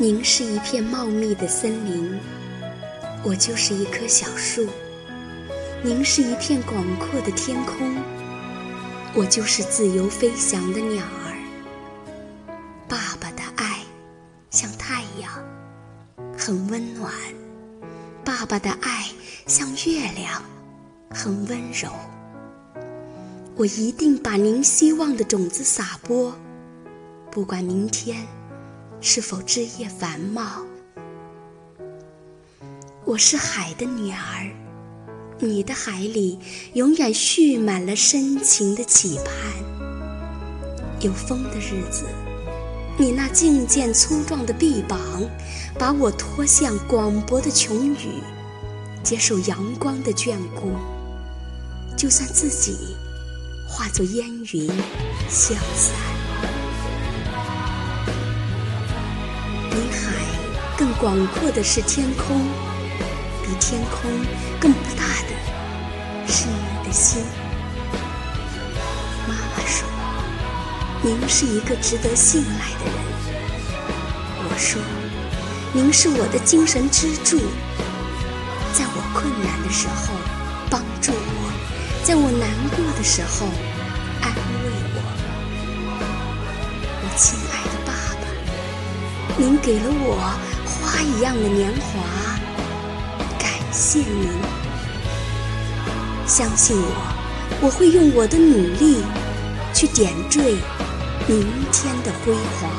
您是一片茂密的森林，我就是一棵小树；您是一片广阔的天空，我就是自由飞翔的鸟儿。爸爸的爱像太阳，很温暖；爸爸的爱像月亮，很温柔。我一定把您希望的种子撒播，不管明天。是否枝叶繁茂？我是海的女儿，你的海里永远蓄满了深情的期盼。有风的日子，你那劲健粗壮的臂膀，把我拖向广博的穹宇，接受阳光的眷顾。就算自己化作烟云消散。比海更广阔的是天空，比天空更不大的是你的心。妈妈说：“您是一个值得信赖的人。”我说：“您是我的精神支柱，在我困难的时候帮助我，在我难过的时候您给了我。花一样的年华，感谢您。相信我，我会用我的努力去点缀明天的辉煌。